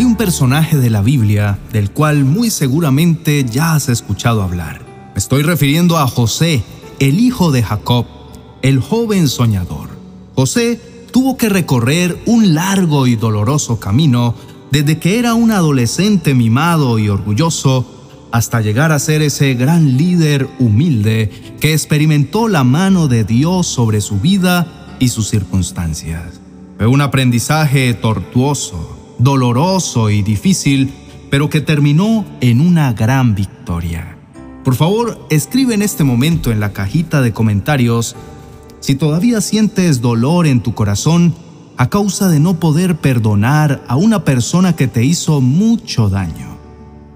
Hay un personaje de la Biblia del cual muy seguramente ya has escuchado hablar. Me estoy refiriendo a José, el hijo de Jacob, el joven soñador. José tuvo que recorrer un largo y doloroso camino desde que era un adolescente mimado y orgulloso hasta llegar a ser ese gran líder humilde que experimentó la mano de Dios sobre su vida y sus circunstancias. Fue un aprendizaje tortuoso, doloroso y difícil, pero que terminó en una gran victoria. Por favor, escribe en este momento en la cajita de comentarios si todavía sientes dolor en tu corazón a causa de no poder perdonar a una persona que te hizo mucho daño.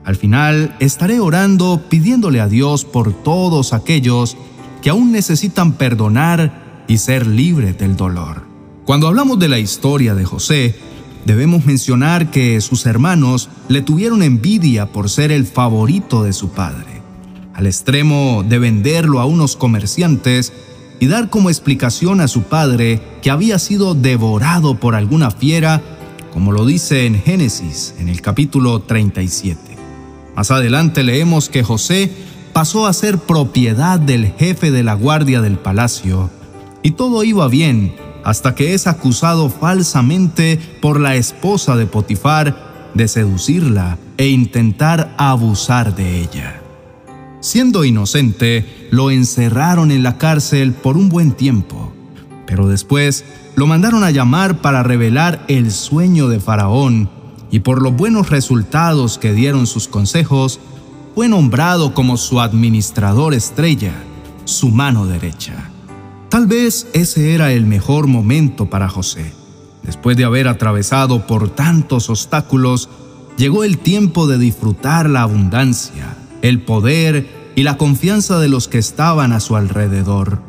Al final estaré orando pidiéndole a Dios por todos aquellos que aún necesitan perdonar y ser libres del dolor. Cuando hablamos de la historia de José, Debemos mencionar que sus hermanos le tuvieron envidia por ser el favorito de su padre, al extremo de venderlo a unos comerciantes y dar como explicación a su padre que había sido devorado por alguna fiera, como lo dice en Génesis en el capítulo 37. Más adelante leemos que José pasó a ser propiedad del jefe de la guardia del palacio, y todo iba bien hasta que es acusado falsamente por la esposa de Potifar de seducirla e intentar abusar de ella. Siendo inocente, lo encerraron en la cárcel por un buen tiempo, pero después lo mandaron a llamar para revelar el sueño de Faraón y por los buenos resultados que dieron sus consejos, fue nombrado como su administrador estrella, su mano derecha. Tal vez ese era el mejor momento para José. Después de haber atravesado por tantos obstáculos, llegó el tiempo de disfrutar la abundancia, el poder y la confianza de los que estaban a su alrededor.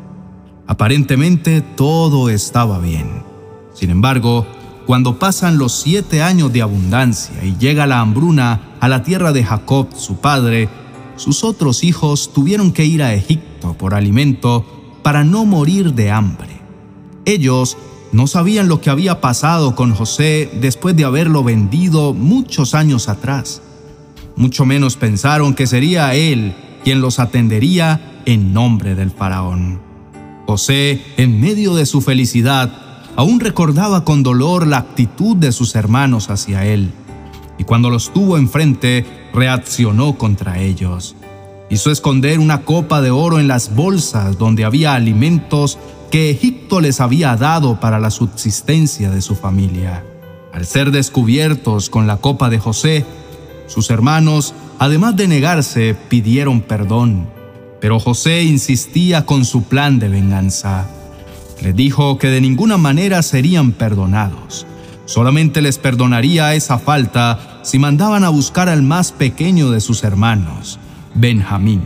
Aparentemente todo estaba bien. Sin embargo, cuando pasan los siete años de abundancia y llega la hambruna a la tierra de Jacob, su padre, sus otros hijos tuvieron que ir a Egipto por alimento para no morir de hambre. Ellos no sabían lo que había pasado con José después de haberlo vendido muchos años atrás. Mucho menos pensaron que sería él quien los atendería en nombre del faraón. José, en medio de su felicidad, aún recordaba con dolor la actitud de sus hermanos hacia él, y cuando los tuvo enfrente, reaccionó contra ellos. Hizo esconder una copa de oro en las bolsas donde había alimentos que Egipto les había dado para la subsistencia de su familia. Al ser descubiertos con la copa de José, sus hermanos, además de negarse, pidieron perdón, pero José insistía con su plan de venganza. Le dijo que de ninguna manera serían perdonados. Solamente les perdonaría esa falta si mandaban a buscar al más pequeño de sus hermanos, Benjamín.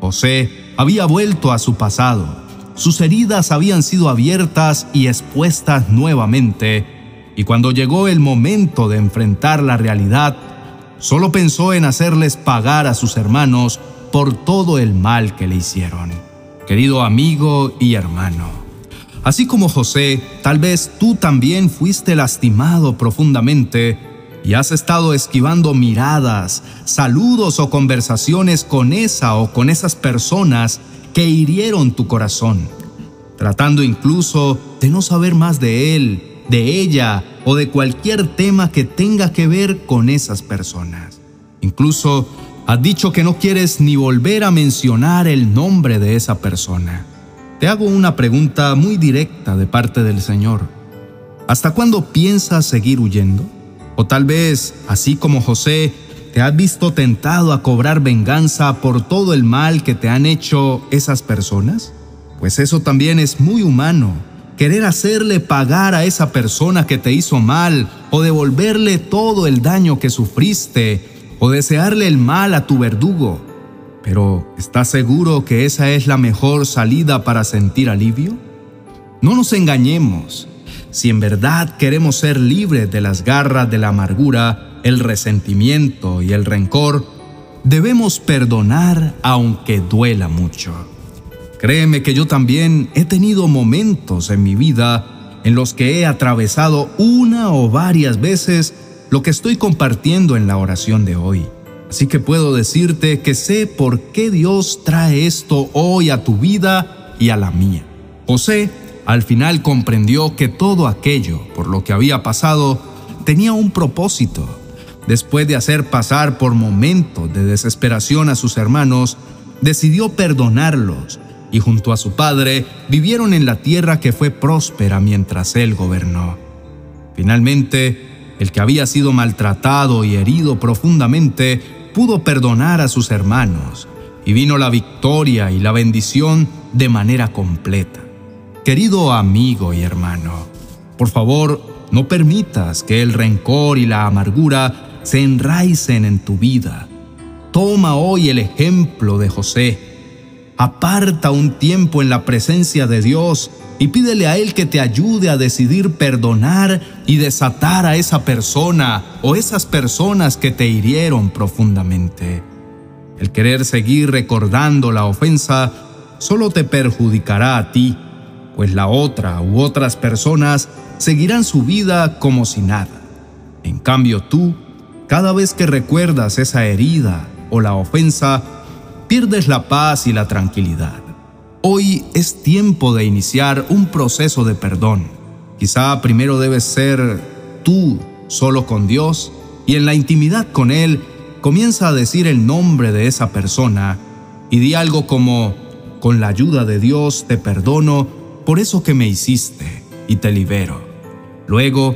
José había vuelto a su pasado. Sus heridas habían sido abiertas y expuestas nuevamente, y cuando llegó el momento de enfrentar la realidad, solo pensó en hacerles pagar a sus hermanos por todo el mal que le hicieron. Querido amigo y hermano, así como José, tal vez tú también fuiste lastimado profundamente y has estado esquivando miradas, saludos o conversaciones con esa o con esas personas que hirieron tu corazón, tratando incluso de no saber más de él, de ella o de cualquier tema que tenga que ver con esas personas. Incluso has dicho que no quieres ni volver a mencionar el nombre de esa persona. Te hago una pregunta muy directa de parte del Señor. ¿Hasta cuándo piensas seguir huyendo? O tal vez, así como José, te has visto tentado a cobrar venganza por todo el mal que te han hecho esas personas? Pues eso también es muy humano. Querer hacerle pagar a esa persona que te hizo mal o devolverle todo el daño que sufriste o desearle el mal a tu verdugo. Pero, ¿estás seguro que esa es la mejor salida para sentir alivio? No nos engañemos. Si en verdad queremos ser libres de las garras de la amargura, el resentimiento y el rencor, debemos perdonar aunque duela mucho. Créeme que yo también he tenido momentos en mi vida en los que he atravesado una o varias veces lo que estoy compartiendo en la oración de hoy. Así que puedo decirte que sé por qué Dios trae esto hoy a tu vida y a la mía. José al final comprendió que todo aquello por lo que había pasado tenía un propósito. Después de hacer pasar por momentos de desesperación a sus hermanos, decidió perdonarlos y junto a su padre vivieron en la tierra que fue próspera mientras él gobernó. Finalmente, el que había sido maltratado y herido profundamente pudo perdonar a sus hermanos y vino la victoria y la bendición de manera completa. Querido amigo y hermano, por favor, no permitas que el rencor y la amargura se enraicen en tu vida. Toma hoy el ejemplo de José. Aparta un tiempo en la presencia de Dios y pídele a Él que te ayude a decidir perdonar y desatar a esa persona o esas personas que te hirieron profundamente. El querer seguir recordando la ofensa solo te perjudicará a ti pues la otra u otras personas seguirán su vida como si nada. En cambio tú, cada vez que recuerdas esa herida o la ofensa, pierdes la paz y la tranquilidad. Hoy es tiempo de iniciar un proceso de perdón. Quizá primero debes ser tú solo con Dios y en la intimidad con Él comienza a decir el nombre de esa persona y di algo como, con la ayuda de Dios te perdono por eso que me hiciste, y te libero. Luego,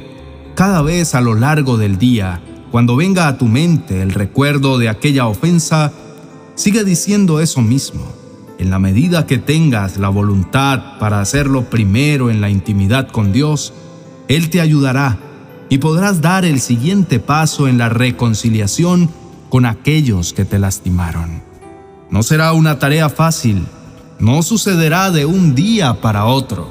cada vez a lo largo del día, cuando venga a tu mente el recuerdo de aquella ofensa, sigue diciendo eso mismo. En la medida que tengas la voluntad para hacerlo primero en la intimidad con Dios, Él te ayudará y podrás dar el siguiente paso en la reconciliación con aquellos que te lastimaron. No será una tarea fácil, no sucederá de un día para otro,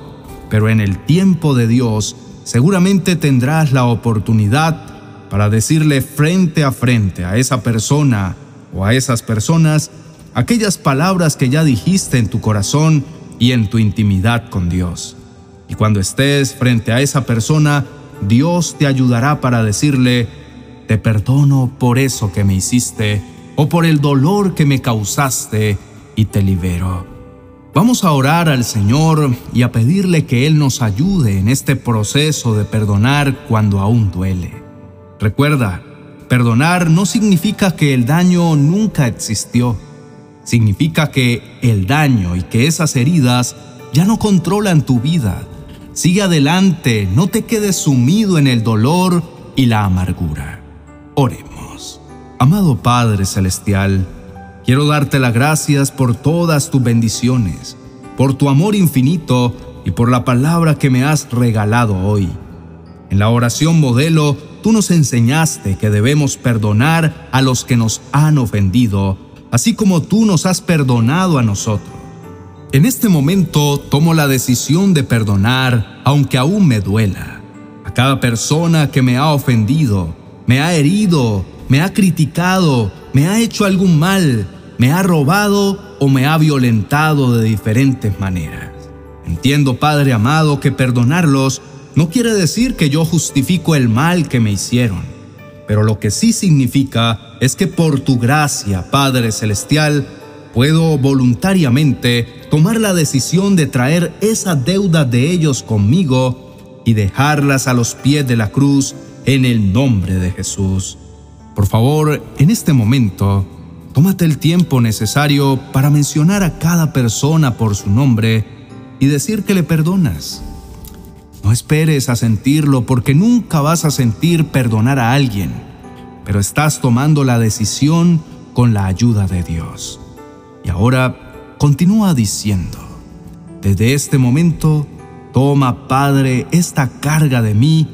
pero en el tiempo de Dios seguramente tendrás la oportunidad para decirle frente a frente a esa persona o a esas personas aquellas palabras que ya dijiste en tu corazón y en tu intimidad con Dios. Y cuando estés frente a esa persona, Dios te ayudará para decirle, te perdono por eso que me hiciste o por el dolor que me causaste y te libero. Vamos a orar al Señor y a pedirle que Él nos ayude en este proceso de perdonar cuando aún duele. Recuerda, perdonar no significa que el daño nunca existió. Significa que el daño y que esas heridas ya no controlan tu vida. Sigue adelante, no te quedes sumido en el dolor y la amargura. Oremos. Amado Padre Celestial, Quiero darte las gracias por todas tus bendiciones, por tu amor infinito y por la palabra que me has regalado hoy. En la oración modelo, tú nos enseñaste que debemos perdonar a los que nos han ofendido, así como tú nos has perdonado a nosotros. En este momento tomo la decisión de perdonar, aunque aún me duela, a cada persona que me ha ofendido, me ha herido, me ha criticado me ha hecho algún mal, me ha robado o me ha violentado de diferentes maneras. Entiendo, Padre amado, que perdonarlos no quiere decir que yo justifico el mal que me hicieron, pero lo que sí significa es que por tu gracia, Padre Celestial, puedo voluntariamente tomar la decisión de traer esa deuda de ellos conmigo y dejarlas a los pies de la cruz en el nombre de Jesús. Por favor, en este momento, tómate el tiempo necesario para mencionar a cada persona por su nombre y decir que le perdonas. No esperes a sentirlo porque nunca vas a sentir perdonar a alguien, pero estás tomando la decisión con la ayuda de Dios. Y ahora continúa diciendo, desde este momento, toma Padre esta carga de mí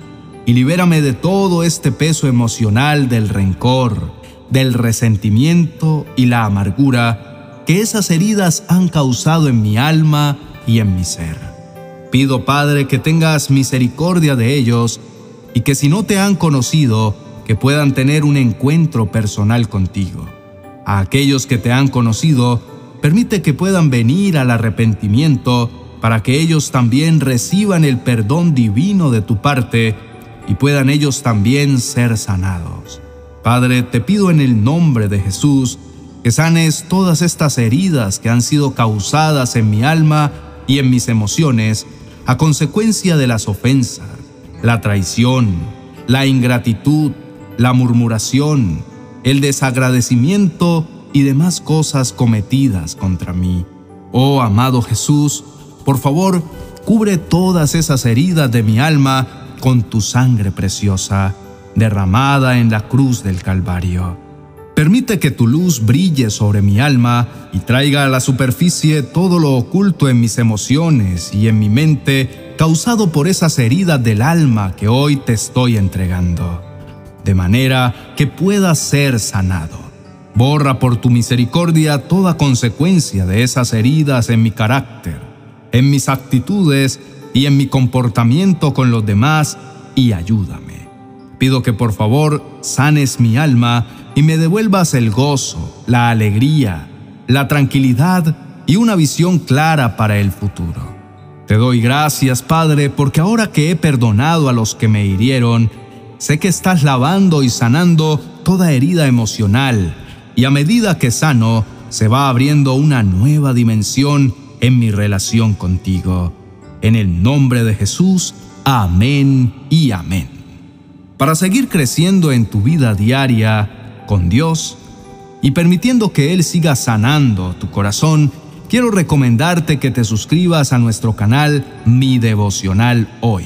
y libérame de todo este peso emocional del rencor, del resentimiento y la amargura que esas heridas han causado en mi alma y en mi ser. Pido, Padre, que tengas misericordia de ellos y que si no te han conocido, que puedan tener un encuentro personal contigo. A aquellos que te han conocido, permite que puedan venir al arrepentimiento para que ellos también reciban el perdón divino de tu parte y puedan ellos también ser sanados. Padre, te pido en el nombre de Jesús que sanes todas estas heridas que han sido causadas en mi alma y en mis emociones a consecuencia de las ofensas, la traición, la ingratitud, la murmuración, el desagradecimiento y demás cosas cometidas contra mí. Oh amado Jesús, por favor, cubre todas esas heridas de mi alma con tu sangre preciosa, derramada en la cruz del Calvario. Permite que tu luz brille sobre mi alma y traiga a la superficie todo lo oculto en mis emociones y en mi mente causado por esas heridas del alma que hoy te estoy entregando, de manera que pueda ser sanado. Borra por tu misericordia toda consecuencia de esas heridas en mi carácter, en mis actitudes y en mi comportamiento con los demás y ayúdame. Pido que por favor sanes mi alma y me devuelvas el gozo, la alegría, la tranquilidad y una visión clara para el futuro. Te doy gracias, Padre, porque ahora que he perdonado a los que me hirieron, sé que estás lavando y sanando toda herida emocional, y a medida que sano, se va abriendo una nueva dimensión en mi relación contigo. En el nombre de Jesús, amén y amén. Para seguir creciendo en tu vida diaria, con Dios y permitiendo que Él siga sanando tu corazón, quiero recomendarte que te suscribas a nuestro canal Mi Devocional Hoy,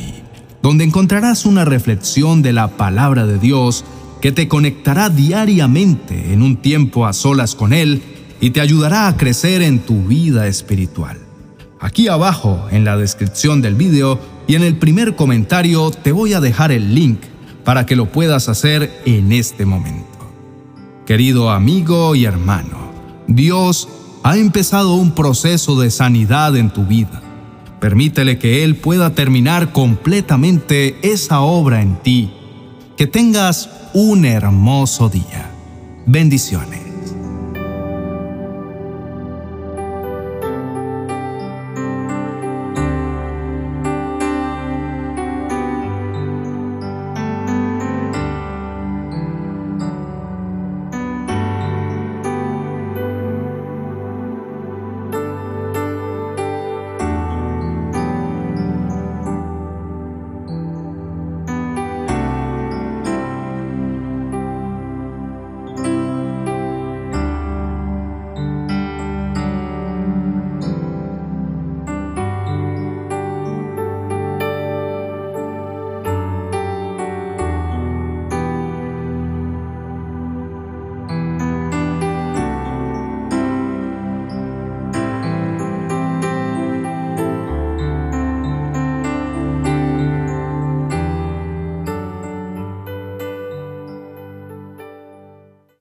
donde encontrarás una reflexión de la palabra de Dios que te conectará diariamente en un tiempo a solas con Él y te ayudará a crecer en tu vida espiritual. Aquí abajo, en la descripción del video y en el primer comentario, te voy a dejar el link para que lo puedas hacer en este momento. Querido amigo y hermano, Dios ha empezado un proceso de sanidad en tu vida. Permítele que Él pueda terminar completamente esa obra en ti. Que tengas un hermoso día. Bendiciones.